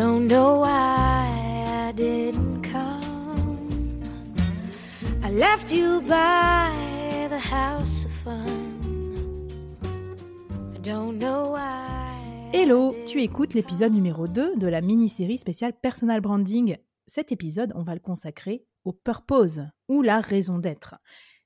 don't know why I didn't come. I left you by the house of fun. I don't know why. Hello, tu écoutes l'épisode numéro 2 de la mini-série spéciale Personal Branding. Cet épisode, on va le consacrer au purpose, ou la raison d'être.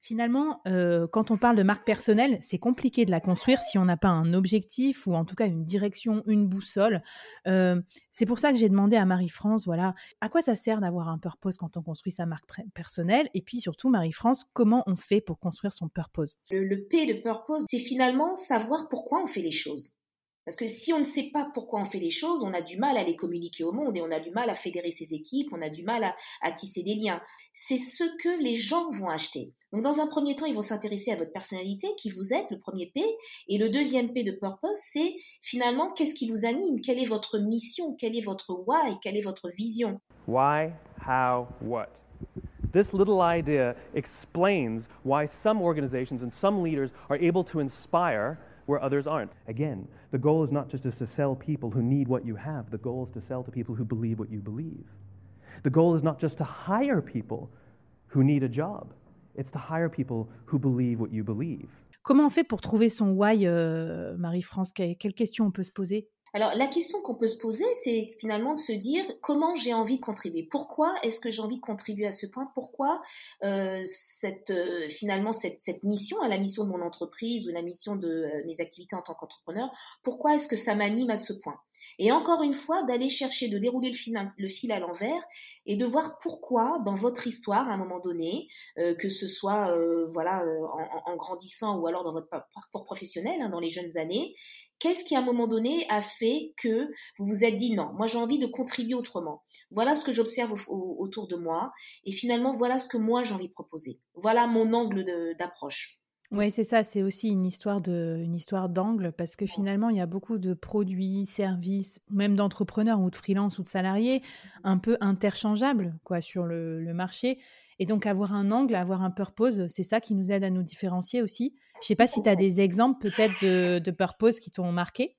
Finalement, euh, quand on parle de marque personnelle, c'est compliqué de la construire si on n'a pas un objectif ou en tout cas une direction, une boussole. Euh, c'est pour ça que j'ai demandé à Marie-France, voilà, à quoi ça sert d'avoir un purpose quand on construit sa marque personnelle Et puis surtout, Marie-France, comment on fait pour construire son purpose? Le, le P de purpose, c'est finalement savoir pourquoi on fait les choses. Parce que si on ne sait pas pourquoi on fait les choses, on a du mal à les communiquer au monde et on a du mal à fédérer ses équipes, on a du mal à, tisser des liens. C'est ce que les gens vont acheter. Donc dans un premier temps, ils vont s'intéresser à votre personnalité, qui vous êtes, le premier P. Et le deuxième P de purpose, c'est finalement qu'est-ce qui vous anime, quelle est votre mission, quelle est votre why, quelle est votre vision? Why, how, what? This little idea explains why some organizations and some leaders are able to inspire where others aren't. Again, the goal is not just to sell people who need what you have, the goal is to sell to people who believe what you believe. The goal is not just to hire people who need a job, it's to hire people who believe what you believe. Comment on fait pour trouver son why, euh, Marie-France Quelles questions on peut se poser Alors la question qu'on peut se poser, c'est finalement de se dire comment j'ai envie de contribuer. Pourquoi est-ce que j'ai envie de contribuer à ce point? Pourquoi euh, cette euh, finalement cette, mission, à la mission de mon entreprise ou la mission de euh, mes activités en tant qu'entrepreneur Pourquoi est-ce que ça m'anime à ce point? Et encore une fois, d'aller chercher, de dérouler le fil, à l'envers et de voir pourquoi dans votre histoire, à un moment donné, euh, que ce soit euh, voilà en, en, grandissant ou alors dans votre parcours professionnel, hein, dans les jeunes années, qu'est-ce qui à un moment donné a fait que vous vous êtes dit non, moi j'ai envie de contribuer autrement. Voilà ce que j'observe autour de moi et finalement voilà ce que moi j'ai envie de proposer. Voilà mon angle d'approche. Oui, c'est ça, c'est aussi une histoire de, une histoire d'angle parce que finalement, il y a beaucoup de produits, services, même d'entrepreneurs ou de freelance ou de salariés un peu interchangeables quoi sur le, le marché. Et donc avoir un angle, avoir un purpose, c'est ça qui nous aide à nous différencier aussi. Je sais pas si tu as des exemples peut-être de, de purpose qui t'ont marqué.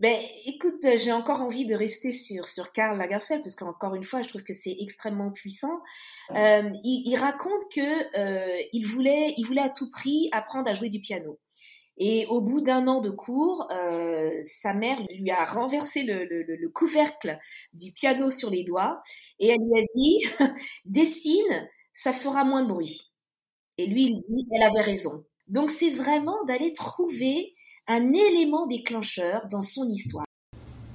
Ben, écoute, j'ai encore envie de rester sur sur Karl Lagerfeld parce qu'encore une fois, je trouve que c'est extrêmement puissant. Euh, il, il, raconte que euh, il voulait il voulait à tout prix apprendre à jouer du piano. Et au bout d'un an de cours, euh, sa mère lui a renversé le, le, le, couvercle du piano sur les doigts et elle lui a dit dessine, ça fera moins de bruit. Et lui, il dit elle avait raison. Donc c'est vraiment d'aller trouver un élément déclencheur dans son histoire.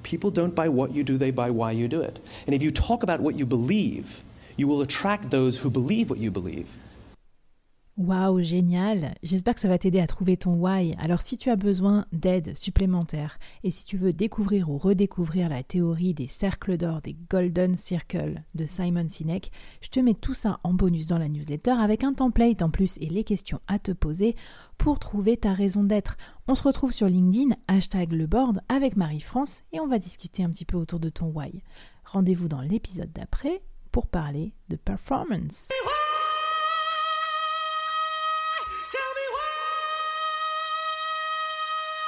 People don't buy what you do, they buy why you do it. And if you talk about what you believe, you will attract those who believe what you believe. Waouh, génial J'espère que ça va t'aider à trouver ton why. Alors si tu as besoin d'aide supplémentaire et si tu veux découvrir ou redécouvrir la théorie des cercles d'or, des Golden Circles de Simon Sinek, je te mets tout ça en bonus dans la newsletter avec un template en plus et les questions à te poser pour trouver ta raison d'être. On se retrouve sur LinkedIn, hashtag le board avec Marie-France et on va discuter un petit peu autour de ton why. Rendez-vous dans l'épisode d'après pour parler de performance.